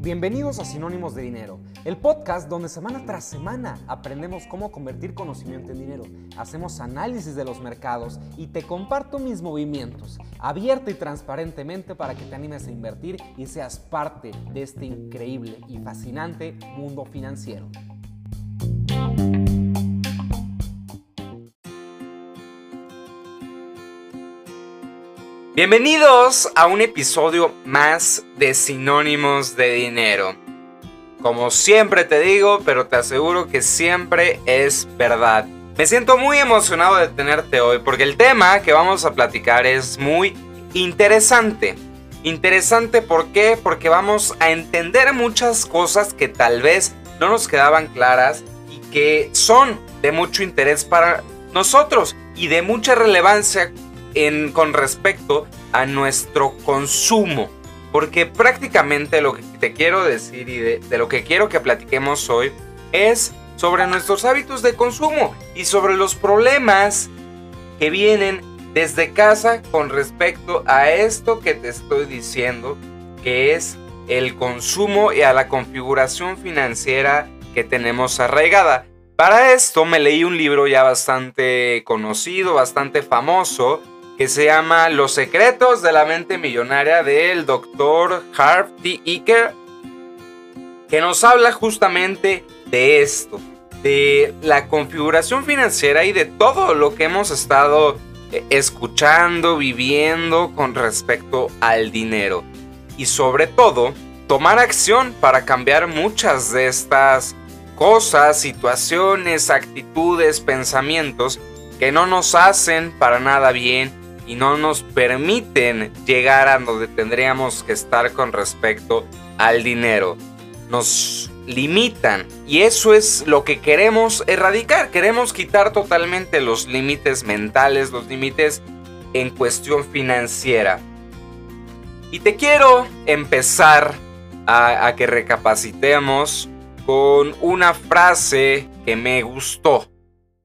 Bienvenidos a Sinónimos de Dinero, el podcast donde semana tras semana aprendemos cómo convertir conocimiento en dinero, hacemos análisis de los mercados y te comparto mis movimientos, abierto y transparentemente para que te animes a invertir y seas parte de este increíble y fascinante mundo financiero. Bienvenidos a un episodio más de Sinónimos de Dinero. Como siempre te digo, pero te aseguro que siempre es verdad. Me siento muy emocionado de tenerte hoy porque el tema que vamos a platicar es muy interesante. Interesante ¿por qué? Porque vamos a entender muchas cosas que tal vez no nos quedaban claras y que son de mucho interés para nosotros y de mucha relevancia con respecto a nuestro consumo. Porque prácticamente lo que te quiero decir y de, lo que quiero que platiquemos hoy es sobre nuestros hábitos de consumo y sobre los problemas que vienen desde casa con respecto a esto que te estoy diciendo, que es el consumo y a la configuración financiera que tenemos arraigada. Para esto me leí un libro ya bastante conocido, bastante famoso, que se llama Los secretos de la mente millonaria del doctor Harv T. Iker, que nos habla justamente de esto, de la configuración financiera y de todo lo que hemos estado eh, escuchando, viviendo con respecto al dinero. Y sobre todo, tomar acción para cambiar muchas de estas cosas, situaciones, actitudes, pensamientos que no nos hacen para nada bien y no nos permiten llegar a donde tendríamos que estar con respecto al dinero. Nos limitan y eso es lo que queremos erradicar. Queremos quitar totalmente los límites mentales, los límites en cuestión financiera. Y te quiero empezar a, que recapacitemos con una frase que me gustó.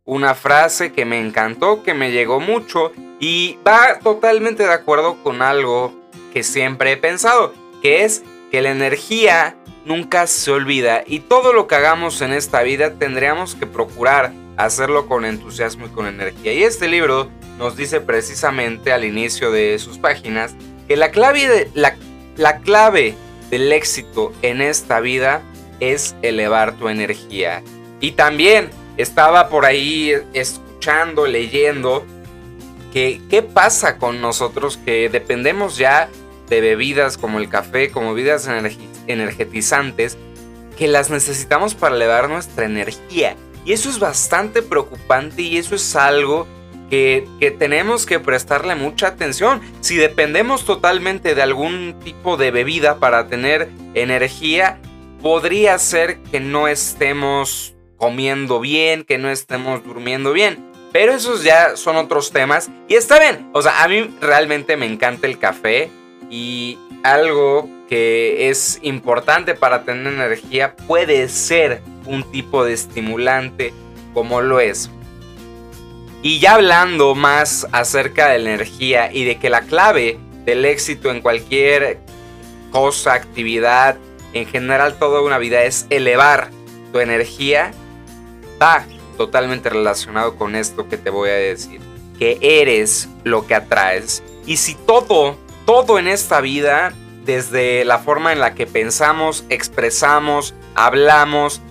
Una frase que me encantó, que me llegó mucho y va totalmente de acuerdo con algo que siempre he pensado, que es que la energía nunca se olvida y todo lo que hagamos en esta vida tendríamos que procurar hacerlo con entusiasmo y con energía. Y este libro nos dice precisamente al inicio de sus páginas que la clave, de, la, la clave del éxito en esta vida es elevar tu energía. Y también estaba por ahí escuchando, leyendo, que qué pasa con nosotros que dependemos ya de bebidas como el café, como bebidas energetizantes, que las necesitamos para elevar nuestra energía. Y eso es bastante preocupante y eso es algo que, que, tenemos que prestarle mucha atención. Si dependemos totalmente de algún tipo de bebida para tener energía, podría ser que no estemos comiendo bien, que no estemos durmiendo bien. Pero esos ya son otros temas y está bien. O sea, a mí realmente me encanta el café y algo que es importante para tener energía puede ser un tipo de estimulante como lo es. Y ya hablando más acerca de la energía y de que la clave del éxito en cualquier cosa, actividad, en general toda una vida es elevar tu energía, totalmente relacionado con esto que te voy a decir. Que eres lo que atraes. Y si todo, todo en esta vida, desde la forma en la que pensamos, expresamos, hablamos,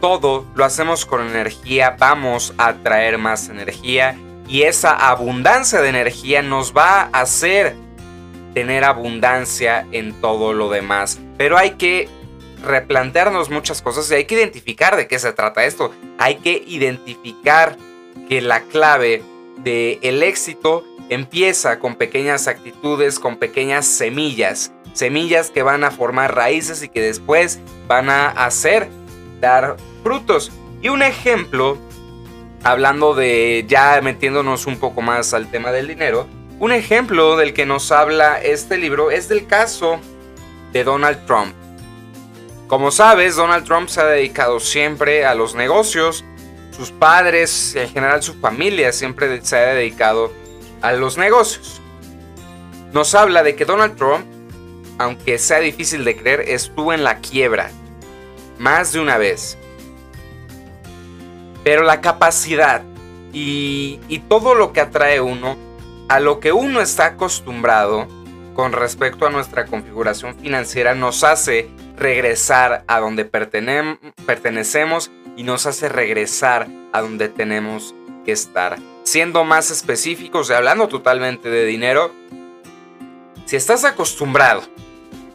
todo lo hacemos con energía, vamos a atraer más energía y esa abundancia de energía nos va a hacer tener abundancia en todo lo demás. Pero hay que replantearnos muchas cosas y hay que identificar de qué se trata esto. Hay que identificar que la clave del el éxito empieza con pequeñas actitudes, con pequeñas semillas. Semillas que van a formar raíces y que después van a hacer dar frutos. Y un ejemplo, hablando de ya metiéndonos un poco más al tema del dinero, un ejemplo del que nos habla este libro es del caso de Donald Trump. Como sabes, Donald Trump se ha dedicado siempre a los negocios. Sus padres, en general su familia, siempre se ha dedicado a los negocios. nos habla de que Donald Trump, aunque sea difícil de creer, estuvo en la quiebra más de una vez. Pero la capacidad y, y todo lo que atrae uno, a lo que uno está acostumbrado con respecto a nuestra configuración financiera, nos hace regresar a donde pertenecemos y nos hace regresar a donde tenemos que estar. Siendo más específicos y hablando totalmente de dinero, si estás acostumbrado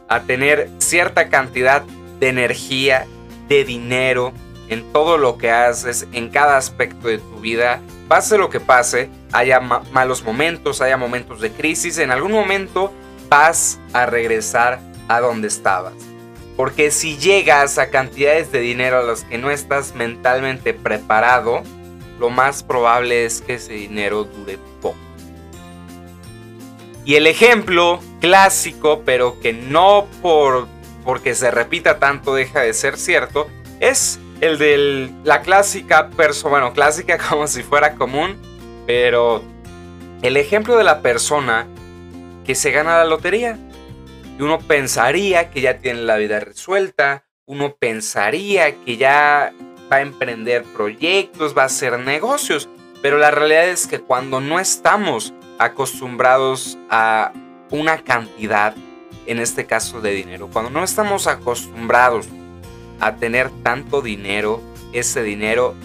a tener cierta cantidad de energía, de dinero, en todo lo que haces, en cada aspecto de tu vida, pase lo que pase, haya malos momentos, haya momentos de crisis, en algún momento vas a regresar a donde estabas. Porque si llegas a cantidades de dinero a las que no estás mentalmente preparado, lo más probable es que ese dinero dure poco. Y el ejemplo clásico, pero que no por porque se repita tanto deja de ser cierto, es el de la clásica persona, bueno, clásica como si fuera común, pero el ejemplo de la persona que se gana la lotería. Y uno pensaría que ya tiene la vida resuelta, uno pensaría que ya va a emprender proyectos, va a hacer negocios, pero la realidad es que cuando no estamos acostumbrados a una cantidad, en este caso de dinero, cuando no estamos acostumbrados a tener tanto dinero, ese dinero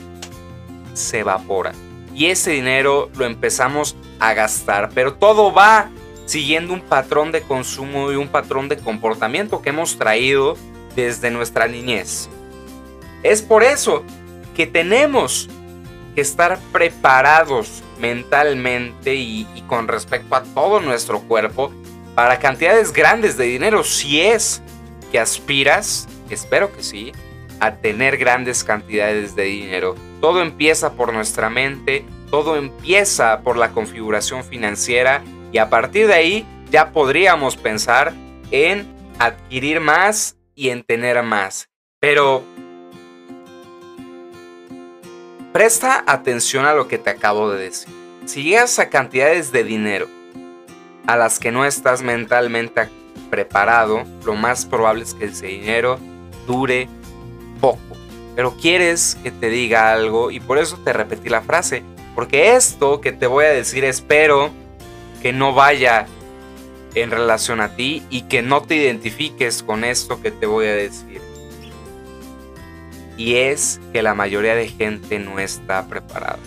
se evapora. Y ese dinero lo empezamos a gastar, pero todo va siguiendo un patrón de consumo y un patrón de comportamiento que hemos traído desde nuestra niñez. Es por eso que tenemos que estar preparados mentalmente y, con respecto a todo nuestro cuerpo para cantidades grandes de dinero si es que aspiras, espero que sí, a tener grandes cantidades de dinero. Todo empieza por nuestra mente, todo empieza por la configuración financiera y a partir de ahí ya podríamos pensar en adquirir más y en tener más. Pero presta atención a lo que te acabo de decir. Si llegas a cantidades de dinero a las que no estás mentalmente preparado, lo más probable es que ese dinero dure poco. Pero quieres que te diga algo y por eso te repetí la frase. Porque esto que te voy a decir espero que no vaya en relación a ti y que no te identifiques con esto que te voy a decir. Y es que la mayoría de gente no está preparada.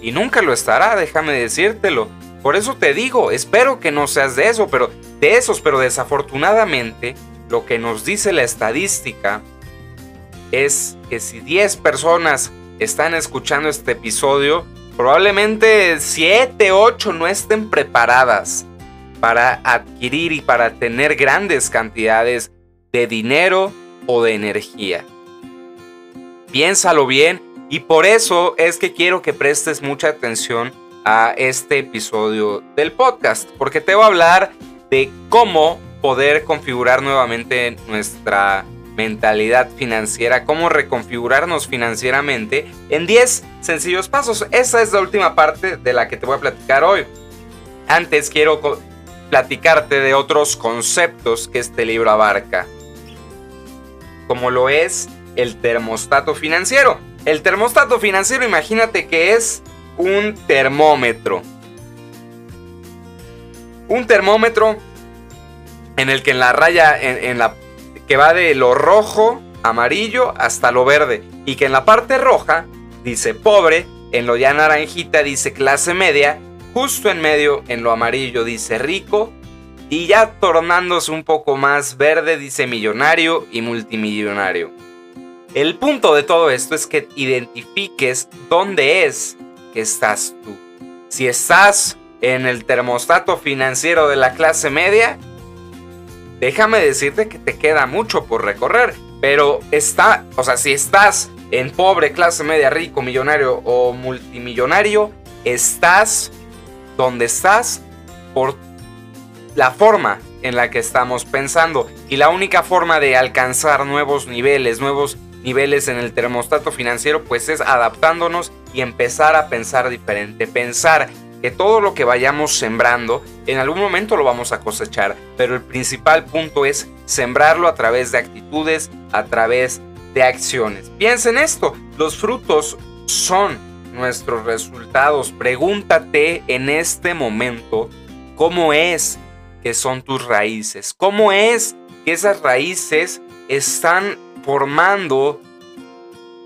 Y nunca lo estará, déjame decírtelo. Por eso te digo, espero que no seas de eso, pero de esos, pero desafortunadamente lo que nos dice la estadística es que si 10 personas están escuchando este episodio, probablemente 7, 8 no estén preparadas para adquirir y para tener grandes cantidades de dinero o de energía. Piénsalo bien y por eso es que quiero que prestes mucha atención a este episodio del podcast, porque te voy a hablar de cómo poder configurar nuevamente nuestra mentalidad financiera, cómo reconfigurarnos financieramente en 10 sencillos pasos. Esa es la última parte de la que te voy a platicar hoy. Antes quiero platicarte de otros conceptos que este libro abarca, como lo es el termostato financiero. El termostato financiero, imagínate que es un termómetro. Un termómetro en el que en la raya, en la que va de lo rojo, amarillo hasta lo verde. Y que en la parte roja dice pobre, en lo ya naranjita dice clase media, justo en medio en lo amarillo dice rico y ya tornándose un poco más verde dice millonario y multimillonario. El punto de todo esto es que identifiques dónde es que estás tú. Si estás en el termostato financiero de la clase media, déjame decirte que te queda mucho por recorrer. Pero está, o sea, si estás en pobre, clase media, rico, millonario o multimillonario, estás donde estás por la forma en la que estamos pensando. Y la única forma de alcanzar nuevos niveles, nuevos niveles en el termostato financiero, pues es adaptándonos y empezar a pensar diferente. Pensar que todo lo que vayamos sembrando, en algún momento lo vamos a cosechar, pero el principal punto es sembrarlo a través de actitudes, a través de acciones. Piensa en esto, los frutos son nuestros resultados. Pregúntate en este momento cómo es que son tus raíces, cómo es que esas raíces están formando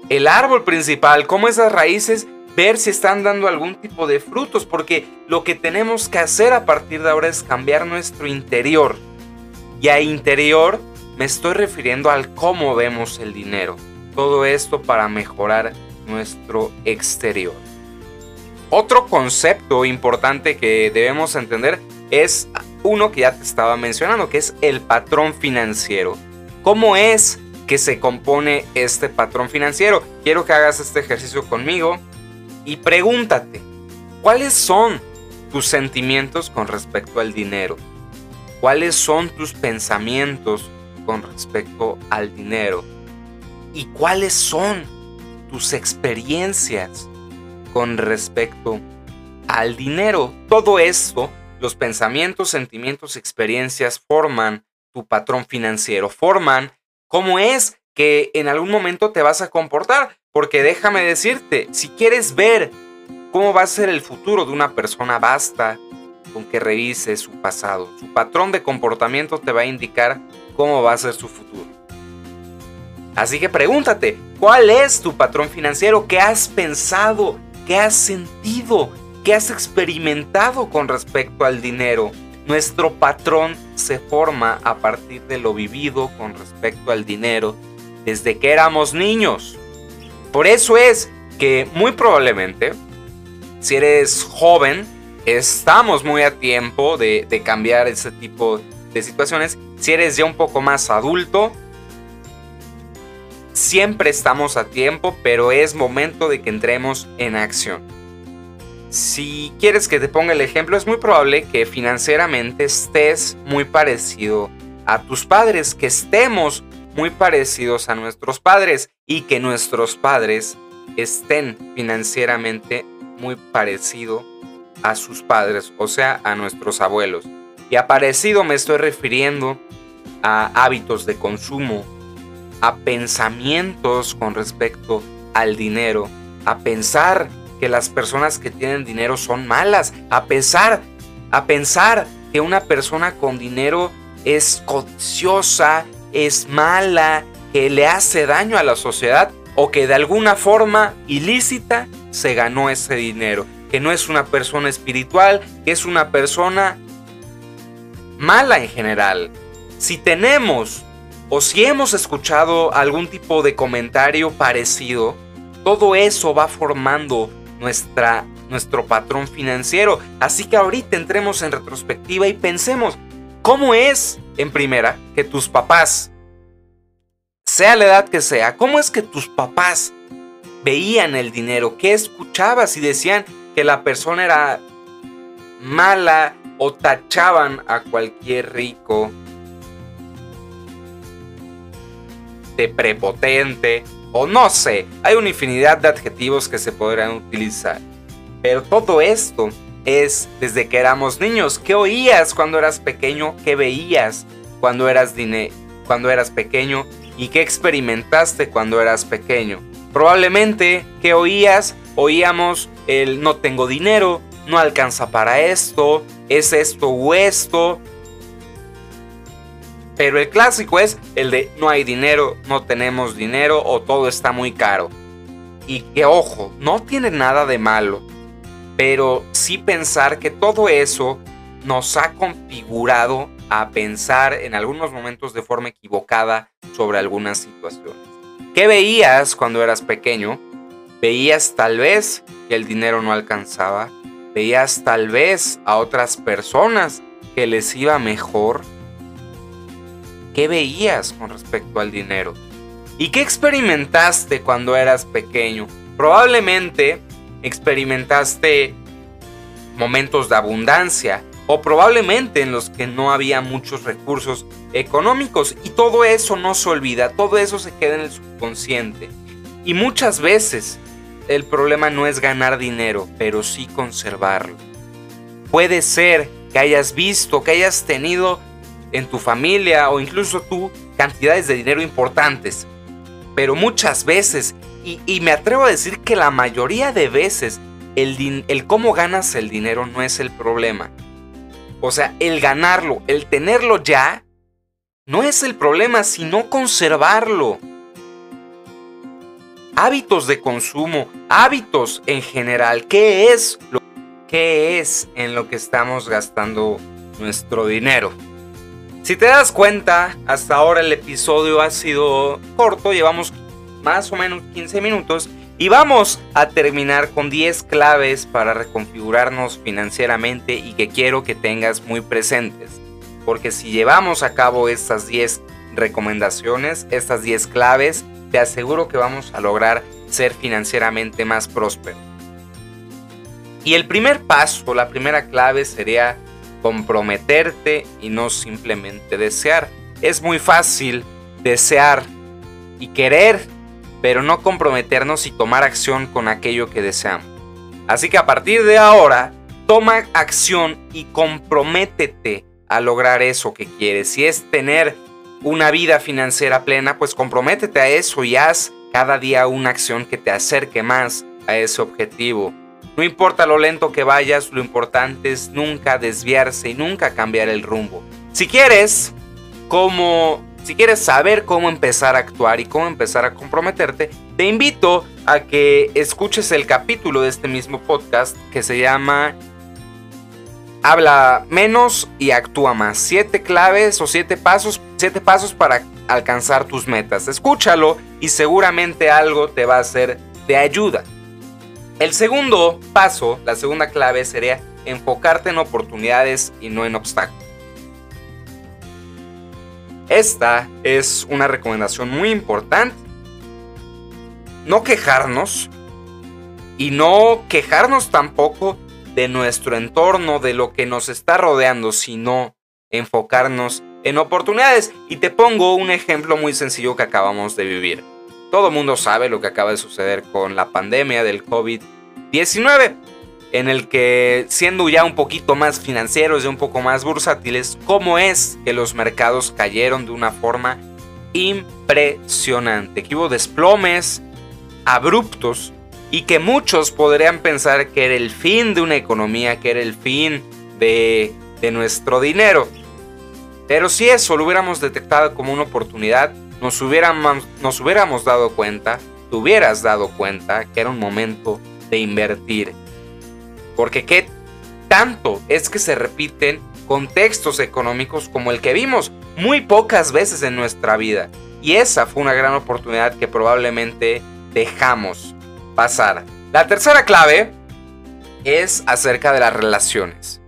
el árbol principal, cómo esas raíces ver si están dando algún tipo de frutos, porque lo que tenemos que hacer a partir de ahora es cambiar nuestro interior. Y a interior me estoy refiriendo al cómo vemos el dinero. Todo esto para mejorar nuestro exterior. Otro concepto importante que debemos entender es uno que ya te estaba mencionando, que es el patrón financiero. ¿Cómo es que se compone este patrón financiero? Quiero que hagas este ejercicio conmigo y pregúntate, ¿cuáles son tus sentimientos con respecto al dinero? ¿Cuáles son tus pensamientos con respecto al dinero? ¿Y cuáles son tus experiencias con respecto al dinero? Todo esto los pensamientos, sentimientos, experiencias forman tu patrón financiero, forman cómo es que en algún momento te vas a comportar. Porque déjame decirte, si quieres ver cómo va a ser el futuro de una persona, basta con que revise su pasado. Su patrón de comportamiento te va a indicar cómo va a ser su futuro. Así que pregúntate, ¿cuál es tu patrón financiero? ¿Qué has pensado? ¿Qué has sentido? ¿Qué has experimentado con respecto al dinero? Nuestro patrón se forma a partir de lo vivido con respecto al dinero desde que éramos niños. Por eso es que muy probablemente, si eres joven, estamos muy a tiempo de, cambiar ese tipo de situaciones. Si eres ya un poco más adulto, siempre estamos a tiempo, pero es momento de que entremos en acción. Si quieres que te ponga el ejemplo, es muy probable que financieramente estés muy parecido a tus padres, que estemos muy parecidos a nuestros padres y que nuestros padres estén financieramente muy parecido a sus padres, o sea, a nuestros abuelos. Y a parecido me estoy refiriendo a hábitos de consumo, a pensamientos con respecto al dinero, a pensar que las personas que tienen dinero son malas, a pesar, a pensar que una persona con dinero es codiciosa, es mala, que le hace daño a la sociedad o que de alguna forma ilícita se ganó ese dinero, que no es una persona espiritual, que es una persona mala en general. Si tenemos o si hemos escuchado algún tipo de comentario parecido, todo eso va formando nuestra, nuestro patrón financiero. Así que ahorita entremos en retrospectiva y pensemos, ¿cómo es, en primera, que tus papás, sea la edad que sea, cómo es que tus papás veían el dinero? ¿Qué escuchabas y decían que la persona era mala o tachaban a cualquier rico de prepotente o no sé, hay una infinidad de adjetivos que se podrán utilizar. Pero todo esto es desde que éramos niños. ¿Qué oías cuando eras pequeño? ¿Qué veías cuando eras, cuando eras pequeño? ¿Y qué experimentaste cuando eras pequeño? Probablemente, ¿qué oías? Oíamos el no tengo dinero, no alcanza para esto, es esto o esto, pero el clásico es el de no hay dinero, no tenemos dinero o todo está muy caro. Y que ojo, no tiene nada de malo, pero sí pensar que todo eso nos ha configurado a pensar en algunos momentos de forma equivocada sobre algunas situaciones. ¿Qué veías cuando eras pequeño? Veías tal vez que el dinero no alcanzaba, veías tal vez a otras personas que les iba mejor ¿Qué veías con respecto al dinero? ¿Y qué experimentaste cuando eras pequeño? Probablemente experimentaste momentos de abundancia o probablemente en los que no había muchos recursos económicos y todo eso no se olvida, todo eso se queda en el subconsciente. Y muchas veces el problema no es ganar dinero, pero sí conservarlo. Puede ser que hayas visto, que hayas tenido en tu familia o incluso tú cantidades de dinero importantes. Pero muchas veces, y, me atrevo a decir que la mayoría de veces, el, el cómo ganas el dinero no es el problema. O sea, el ganarlo, el tenerlo ya, no es el problema, sino conservarlo. Hábitos de consumo, hábitos en general, ¿qué es lo qué es en lo que estamos gastando nuestro dinero? Si te das cuenta, hasta ahora el episodio ha sido corto, llevamos más o menos 15 minutos y vamos a terminar con 10 claves para reconfigurarnos financieramente y que quiero que tengas muy presentes. Porque si llevamos a cabo estas 10 recomendaciones, estas 10 claves, te aseguro que vamos a lograr ser financieramente más prósperos. Y el primer paso, la primera clave sería comprometerte y no simplemente desear. Es muy fácil desear y querer, pero no comprometernos y tomar acción con aquello que deseamos. Así que a partir de ahora, toma acción y comprométete a lograr eso que quieres. Si es tener una vida financiera plena, pues comprométete a eso y haz cada día una acción que te acerque más a ese objetivo. No importa lo lento que vayas, lo importante es nunca desviarse y nunca cambiar el rumbo. Si quieres, como si quieres saber cómo empezar a actuar y cómo empezar a comprometerte, te invito a que escuches el capítulo de este mismo podcast que se llama Habla menos y actúa más. Siete claves o siete pasos, siete pasos para alcanzar tus metas. Escúchalo y seguramente algo te va a ser de ayuda. El segundo paso, la segunda clave sería enfocarte en oportunidades y no en obstáculos. Esta es una recomendación muy importante. No quejarnos y no quejarnos tampoco de nuestro entorno, de lo que nos está rodeando, sino enfocarnos en oportunidades. Y te pongo un ejemplo muy sencillo que acabamos de vivir. Todo mundo sabe lo que acaba de suceder con la pandemia del COVID-19, en el que siendo ya un poquito más financieros y un poco más bursátiles, cómo es que los mercados cayeron de una forma impresionante, que hubo desplomes abruptos y que muchos podrían pensar que era el fin de una economía, que era el fin de, nuestro dinero. Pero si eso lo hubiéramos detectado como una oportunidad, nos hubiéramos, nos hubiéramos dado cuenta, te hubieras dado cuenta que era un momento de invertir. Porque qué tanto es que se repiten contextos económicos como el que vimos muy pocas veces en nuestra vida. Y esa fue una gran oportunidad que probablemente dejamos pasar. La tercera clave es acerca de las relaciones.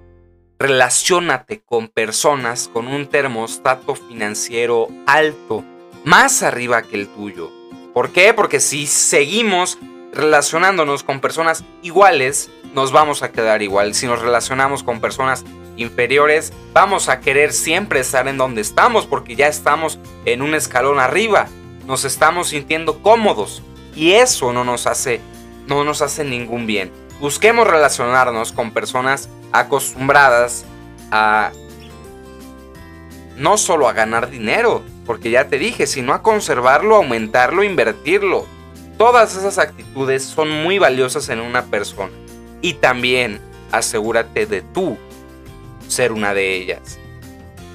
Relaciónate con personas con un termostato financiero alto más arriba que el tuyo. ¿Por qué? Porque si seguimos relacionándonos con personas iguales, nos vamos a quedar igual. Si nos relacionamos con personas inferiores, vamos a querer siempre estar en donde estamos porque ya estamos en un escalón arriba. Nos estamos sintiendo cómodos y eso no nos hace no nos hace ningún bien. Busquemos relacionarnos con personas acostumbradas a no solo a ganar dinero, porque ya te dije, sino a conservarlo, aumentarlo, invertirlo. Todas esas actitudes son muy valiosas en una persona. Y también asegúrate de tú ser una de ellas.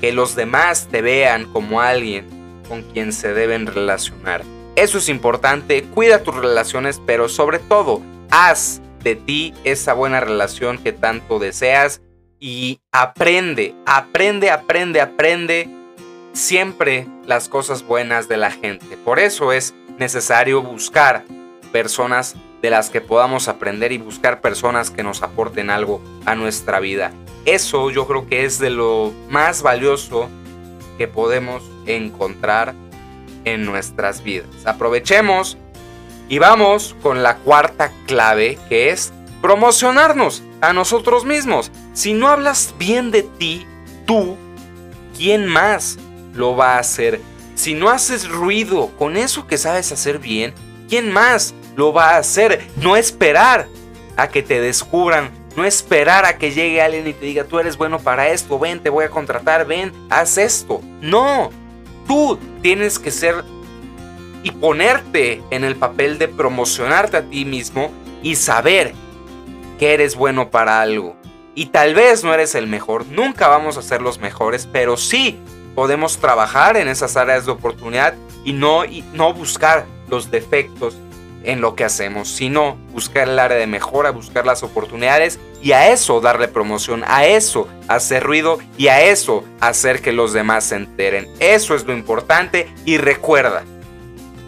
Que los demás te vean como alguien con quien se deben relacionar. Eso es importante, cuida tus relaciones, pero sobre todo, haz de ti esa buena relación que tanto deseas y aprende, aprende, aprende, aprende siempre las cosas buenas de la gente. Por eso es necesario buscar personas de las que podamos aprender y buscar personas que nos aporten algo a nuestra vida. Eso yo creo que es de lo más valioso que podemos encontrar en nuestras vidas. Aprovechemos y vamos con la cuarta clave que es promocionarnos a nosotros mismos. Si no hablas bien de ti, tú, ¿quién más lo va a hacer. Si no haces ruido con eso que sabes hacer bien, ¿quién más lo va a hacer? No esperar a que te descubran No esperar a que llegue alguien y te diga, tú eres bueno para esto, ven, te voy a contratar, ven, haz esto. No, tú tienes que ser y ponerte en el papel de promocionarte a ti mismo y saber que eres bueno para algo. Y tal vez no eres el mejor, nunca vamos a ser los mejores, pero sí podemos trabajar en esas áreas de oportunidad y no, no buscar los defectos en lo que hacemos, sino buscar el área de mejora, buscar las oportunidades y a eso darle promoción, a eso hacer ruido y a eso hacer que los demás se enteren. Eso es lo importante y recuerda,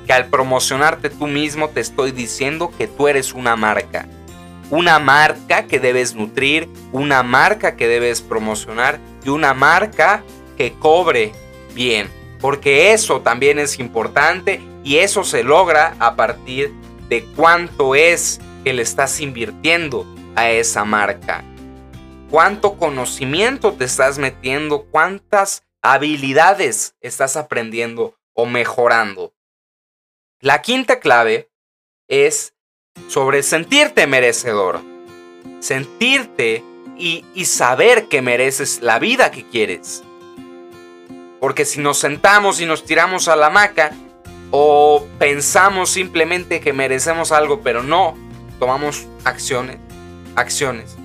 que al promocionarte tú mismo te estoy diciendo que tú eres una marca. Una marca que debes nutrir, una marca que debes promocionar y una marca que cobre bien. Porque eso también es importante y eso se logra a partir de cuánto es que le estás invirtiendo a esa marca. Cuánto conocimiento te estás metiendo, cuántas habilidades estás aprendiendo o mejorando. La quinta clave es sobre sentirte merecedor. Sentirte y, saber que mereces la vida que quieres. Porque si nos sentamos y nos tiramos a la hamaca o pensamos simplemente que merecemos algo, pero no tomamos acciones, acciones,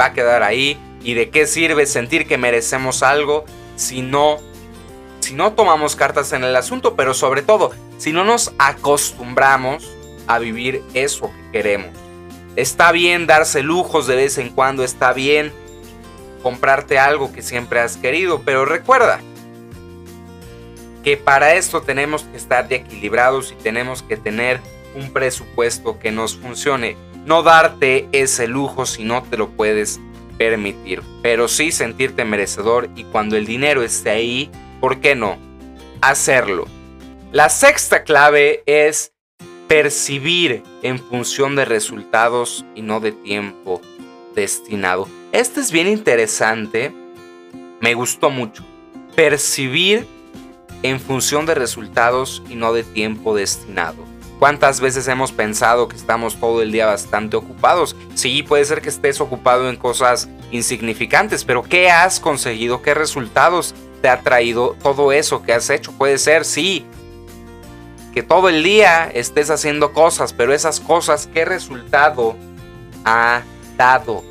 va a quedar ahí. ¿Y de qué sirve sentir que merecemos algo si no si no tomamos cartas en el asunto, pero sobre todo, si no nos acostumbramos a vivir eso que queremos. Está bien darse lujos de vez en cuando, está bien comprarte algo que siempre has querido, pero recuerda que para esto tenemos que estar de equilibrados y tenemos que tener un presupuesto que nos funcione. No darte ese lujo si no te lo puedes permitir, pero sí sentirte merecedor y cuando el dinero esté ahí, ¿por qué no? Hacerlo. La sexta clave es percibir en función de resultados y no de tiempo destinado. Este es bien interesante, me gustó mucho. Percibir en función de resultados y no de tiempo destinado. ¿Cuántas veces hemos pensado que estamos todo el día bastante ocupados? Sí, puede ser que estés ocupado en cosas insignificantes, pero ¿qué has conseguido? ¿Qué resultados te ha traído todo eso que has hecho. Puede ser, sí, que todo el día estés haciendo cosas, pero esas cosas, ¿qué resultado ha dado?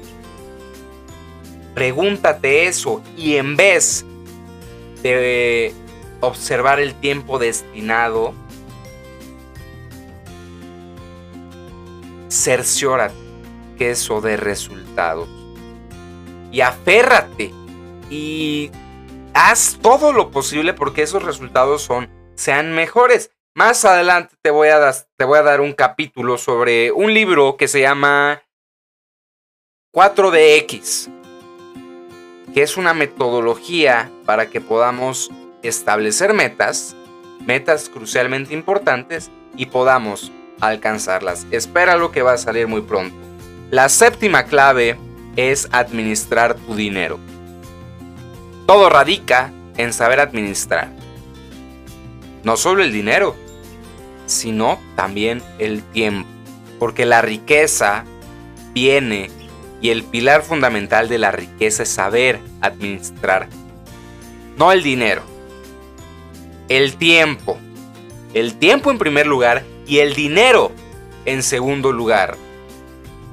Pregúntate eso y en vez de observar el tiempo destinado, cerciórate que eso de resultados. Y aférrate y haz todo lo posible porque esos resultados son, sean mejores. Más adelante te voy, a te voy a dar un capítulo sobre un libro que se llama 4DX, que es una metodología para que podamos establecer metas, metas crucialmente importantes y podamos alcanzarlas. Espera lo que va a salir muy pronto. La séptima clave es administrar tu dinero. Todo radica en saber administrar. No solo el dinero, sino también el tiempo. Porque la riqueza viene y el pilar fundamental de la riqueza es saber administrar. No el dinero, el tiempo. El tiempo en primer lugar y el dinero en segundo lugar.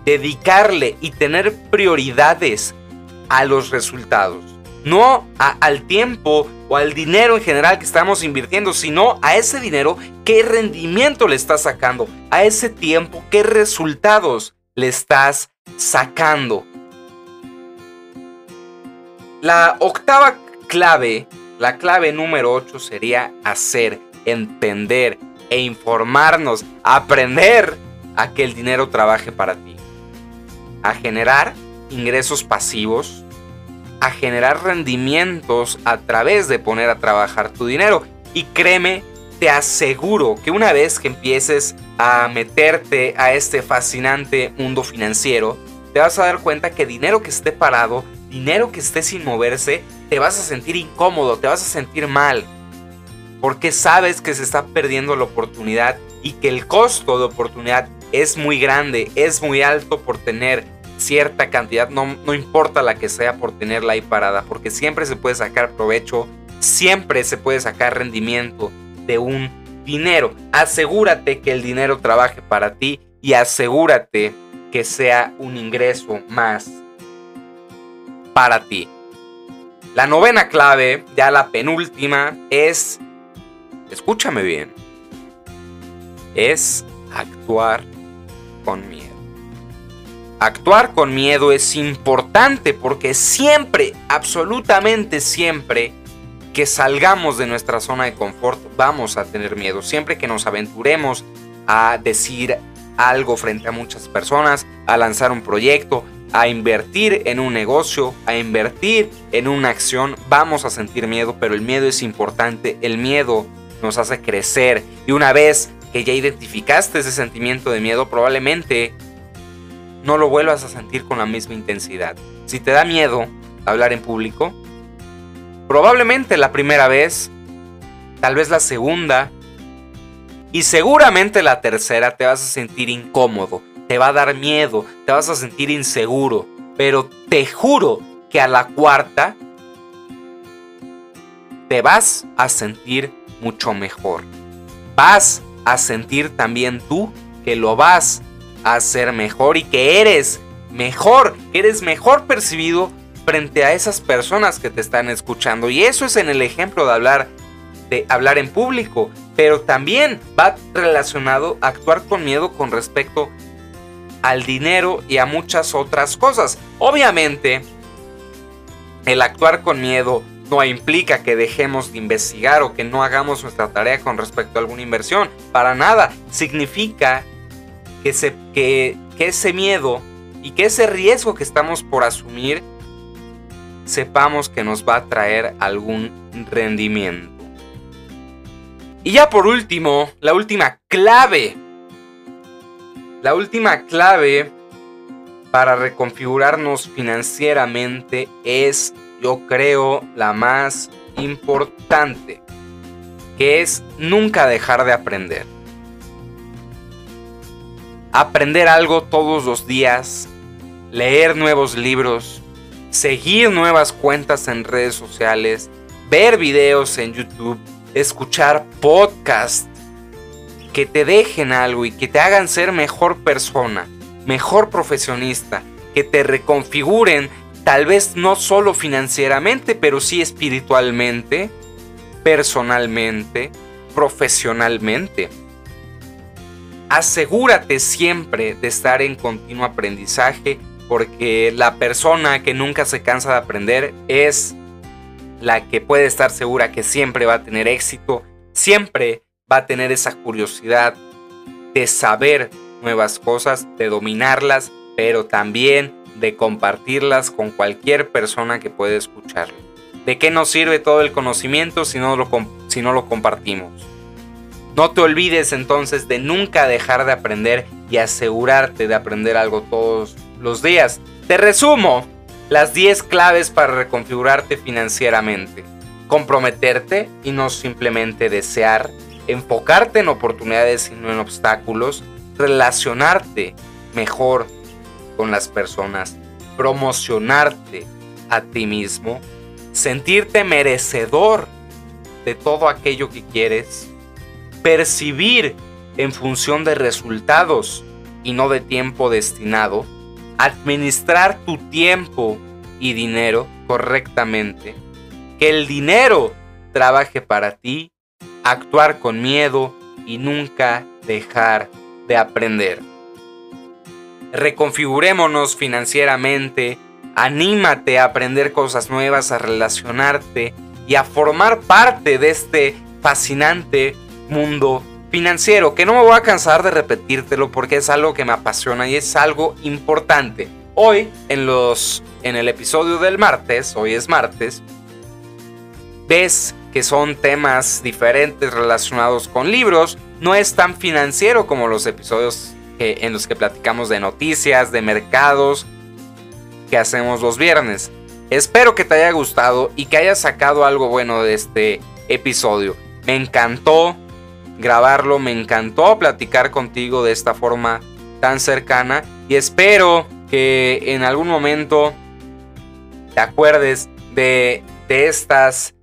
Dedicarle y tener prioridades a los resultados no al tiempo o al dinero en general que estamos invirtiendo, sino a ese dinero qué rendimiento le estás sacando, a ese tiempo qué resultados le estás sacando. La octava clave, la clave número 8 sería hacer, entender e informarnos, aprender a que el dinero trabaje para ti, a generar ingresos pasivos, a generar rendimientos a través de poner a trabajar tu dinero. Y créeme, te aseguro que una vez que empieces a meterte a este fascinante mundo financiero, te vas a dar cuenta que dinero que esté parado, dinero que esté sin moverse, te vas a sentir incómodo, te vas a sentir mal. Porque sabes que se está perdiendo la oportunidad y que el costo de oportunidad es muy grande, es muy alto por tener cierta cantidad, no, importa la que sea por tenerla ahí parada, porque siempre se puede sacar provecho, siempre se puede sacar rendimiento de un dinero. Asegúrate que el dinero trabaje para ti y asegúrate que sea un ingreso más para ti. La novena clave, ya la penúltima, es, escúchame bien, es actuar con miedo. Actuar con miedo es importante porque siempre, absolutamente siempre, que salgamos de nuestra zona de confort vamos a tener miedo. Siempre que nos aventuremos a decir algo frente a muchas personas, a lanzar un proyecto, a invertir en un negocio, a invertir en una acción, vamos a sentir miedo, pero el miedo es importante, el miedo nos hace crecer y una vez que ya identificaste ese sentimiento de miedo, probablemente no lo vuelvas a sentir con la misma intensidad. Si te da miedo hablar en público, probablemente la primera vez, tal vez la segunda, y seguramente la tercera te vas a sentir incómodo, te va a dar miedo, te vas a sentir inseguro. Pero te juro que a la cuarta te vas a sentir mucho mejor. Vas a sentir también tú que lo vas a hacer mejor y que eres mejor, que eres mejor percibido frente a esas personas que te están escuchando. Y eso es en el ejemplo de hablar de hablar en público pero también va relacionado a actuar con miedo con respecto al dinero y a muchas otras cosas. Obviamente, el actuar con miedo no implica que dejemos de investigar o que no hagamos nuestra tarea con respecto a alguna inversión. Para nada. Significa que, que, que ese miedo y que ese riesgo que estamos por asumir sepamos que nos va a traer algún rendimiento. Y ya por último, la última clave. La última clave para reconfigurarnos financieramente es, yo creo, la más importante, que es nunca dejar de aprender. Aprender algo todos los días, leer nuevos libros, seguir nuevas cuentas en redes sociales, ver videos en YouTube escuchar podcasts que te dejen algo y que te hagan ser mejor persona, mejor profesionista, que te reconfiguren, tal vez no solo financieramente, pero sí espiritualmente, personalmente, profesionalmente. Asegúrate siempre de estar en continuo aprendizaje porque la persona que nunca se cansa de aprender es la que puede estar segura que siempre va a tener éxito, siempre va a tener esa curiosidad de saber nuevas cosas, de dominarlas, pero también de compartirlas con cualquier persona que pueda escucharlo. ¿De qué nos sirve todo el conocimiento si no lo, si no lo compartimos? No te olvides entonces de nunca dejar de aprender y asegurarte de aprender algo todos los días. Te resumo, las 10 claves para reconfigurarte financieramente. Comprometerte y no simplemente desear. Enfocarte en oportunidades y no en obstáculos. Relacionarte mejor con las personas. Promocionarte a ti mismo. Sentirte merecedor de todo aquello que quieres. Percibir en función de resultados y no de tiempo destinado administrar tu tiempo y dinero correctamente, que el dinero trabaje para ti, actuar con miedo y nunca dejar de aprender. Reconfigurémonos financieramente, anímate a aprender cosas nuevas, a relacionarte y a formar parte de este fascinante mundo financiero, que no me voy a cansar de repetírtelo porque es algo que me apasiona y es algo importante. Hoy, en, los, en el episodio del martes, hoy es martes, ves que son temas diferentes relacionados con libros, no es tan financiero como los episodios en los que platicamos de noticias, de mercados, que hacemos los viernes. Espero que te haya gustado y que hayas sacado algo bueno de este episodio. Me encantó grabarlo, me encantó platicar contigo de esta forma tan cercana y espero que en algún momento te acuerdes de, de estas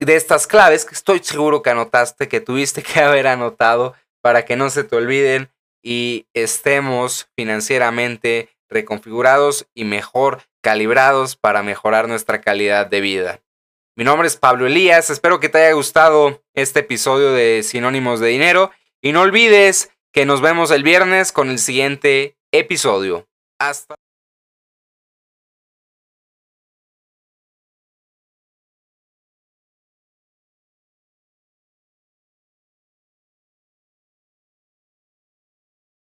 de estas claves que estoy seguro que anotaste, que tuviste que haber anotado para que no se te olviden y estemos financieramente reconfigurados y mejor calibrados para mejorar nuestra calidad de vida. Mi nombre es Pablo Elías, espero que te haya gustado este episodio de Sinónimos de Dinero y no olvides que nos vemos el viernes con el siguiente episodio. Hasta